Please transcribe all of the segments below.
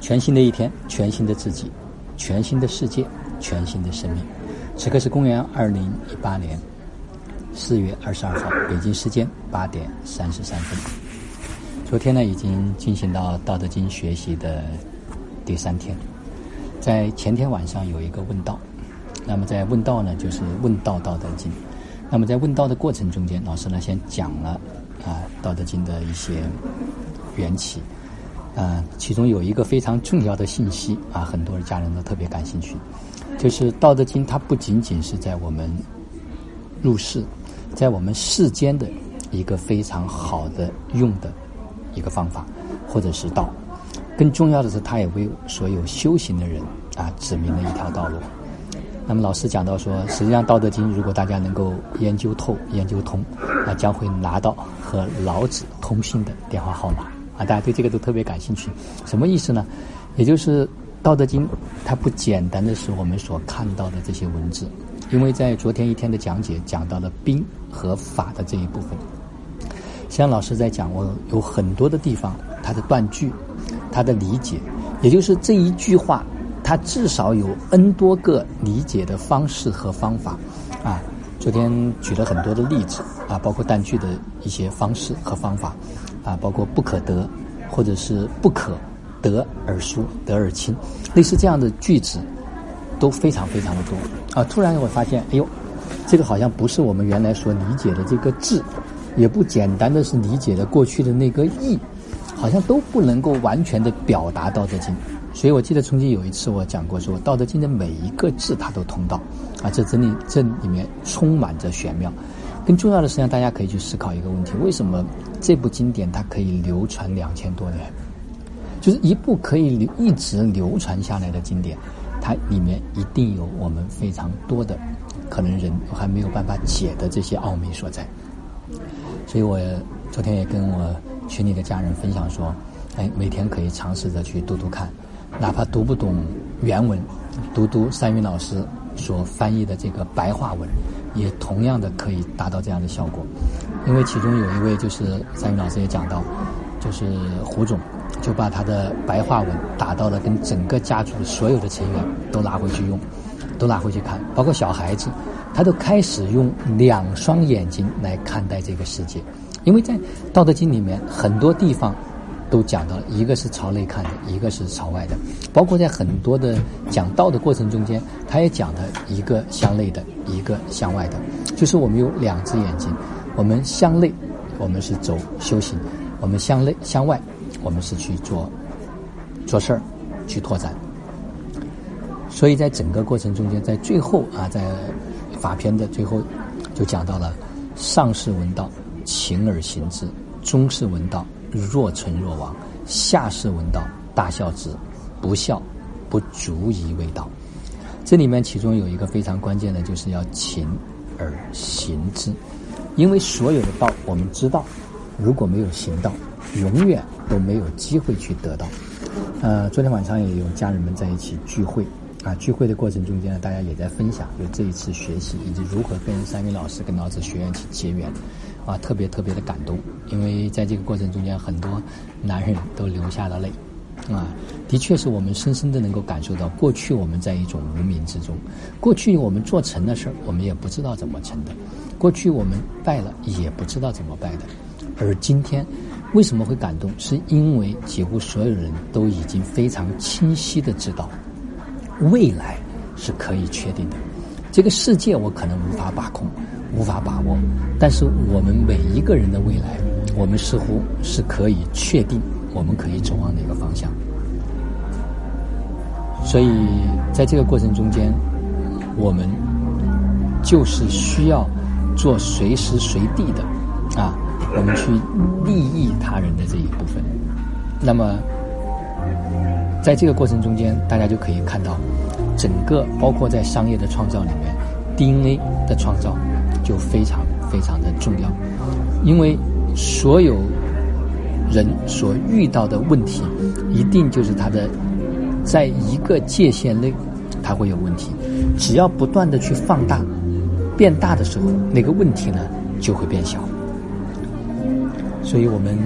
全新的一天，全新的自己，全新的世界，全新的生命。此刻是公元二零一八年四月二十二号，北京时间八点三十三分。昨天呢，已经进行到《道德经》学习的第三天。在前天晚上有一个问道，那么在问道呢，就是问道《道德经》。那么在问道的过程中间，老师呢先讲了啊《道德经》的一些缘起。啊，其中有一个非常重要的信息啊，很多的家人都特别感兴趣，就是《道德经》它不仅仅是在我们入世，在我们世间的一个非常好的用的一个方法，或者是道，更重要的是，它也为所有修行的人啊指明了一条道路。那么老师讲到说，实际上《道德经》如果大家能够研究透、研究通，那，将会拿到和老子通信的电话号码。啊，大家对这个都特别感兴趣，什么意思呢？也就是《道德经》，它不简单的是我们所看到的这些文字，因为在昨天一天的讲解讲到了兵和法的这一部分。像老师在讲，我有很多的地方，它的断句，它的理解，也就是这一句话，它至少有 N 多个理解的方式和方法。啊，昨天举了很多的例子，啊，包括断句的一些方式和方法。啊，包括不可得，或者是不可得而疏，得而亲，类似这样的句子都非常非常的多啊！突然我发现，哎呦，这个好像不是我们原来所理解的这个字，也不简单的是理解的过去的那个意，好像都不能够完全的表达《道德经》。所以我记得曾经有一次我讲过，说《道德经》的每一个字它都通道啊，这真理这里面充满着玄妙。更重要的，实际上大家可以去思考一个问题：为什么这部经典它可以流传两千多年？就是一部可以流一直流传下来的经典，它里面一定有我们非常多的可能人还没有办法解的这些奥秘所在。所以我昨天也跟我群里的家人分享说：，哎，每天可以尝试着去读读看，哪怕读不懂原文，读读三云老师所翻译的这个白话文。也同样的可以达到这样的效果，因为其中有一位就是三云老师也讲到，就是胡总就把他的白话文打到了跟整个家族所有的成员都拿回去用，都拿回去看，包括小孩子，他都开始用两双眼睛来看待这个世界，因为在《道德经》里面很多地方。都讲到了，一个是朝内看的，一个是朝外的，包括在很多的讲道的过程中间，他也讲的一个向内的，一个向外的，就是我们有两只眼睛，我们向内，我们是走修行；我们向内向外，我们是去做做事儿，去拓展。所以在整个过程中间，在最后啊，在法篇的最后，就讲到了上士闻道，勤而行之；中士闻道。若存若亡，下士闻道，大孝之，不孝，不足以为道。这里面其中有一个非常关键的，就是要勤而行之。因为所有的道，我们知道，如果没有行道，永远都没有机会去得到。呃，昨天晚上也有家人们在一起聚会，啊，聚会的过程中间呢，大家也在分享，就这一次学习以及如何跟三位老师、跟老子学院去结缘。啊，特别特别的感动，因为在这个过程中间，很多男人都流下了泪，啊，的确是我们深深的能够感受到，过去我们在一种无名之中，过去我们做成的事儿，我们也不知道怎么成的，过去我们败了，也不知道怎么败的，而今天为什么会感动？是因为几乎所有人都已经非常清晰的知道，未来是可以确定的，这个世界我可能无法把控。无法把握，但是我们每一个人的未来，我们似乎是可以确定，我们可以走往哪个方向。所以，在这个过程中间，我们就是需要做随时随地的啊，我们去利益他人的这一部分。那么，在这个过程中间，大家就可以看到，整个包括在商业的创造里面，DNA 的创造。就非常非常的重要，因为所有人所遇到的问题，一定就是他的在一个界限内，他会有问题。只要不断的去放大、变大的时候，那个问题呢就会变小。所以我们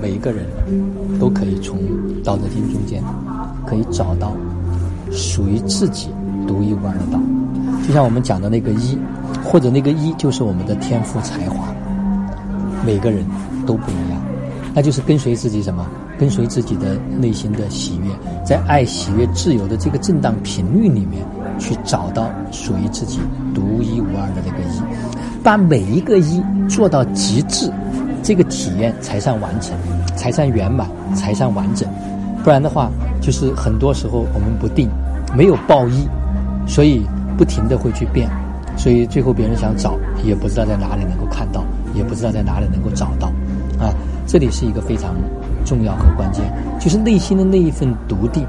每一个人都可以从《道德经》中间可以找到属于自己独一无二的道。就像我们讲的那个一，或者那个一就是我们的天赋才华，每个人都不一样，那就是跟随自己什么？跟随自己的内心的喜悦，在爱、喜悦、自由的这个震荡频率里面，去找到属于自己独一无二的那个一，把每一个一做到极致，这个体验才算完成，才算圆满，才算完整。不然的话，就是很多时候我们不定，没有报一，所以不停的会去变，所以最后别人想找，也不知道在哪里能够看到，也不知道在哪里能够找到，啊，这里是一个非常。重要和关键就是内心的那一份笃定，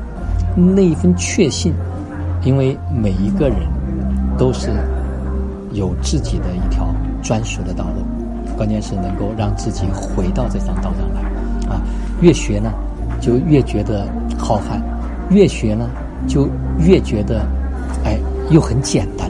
那一份确信，因为每一个人都是有自己的一条专属的道路，关键是能够让自己回到这条道上来。啊，越学呢，就越觉得浩瀚；越学呢，就越觉得哎，又很简单。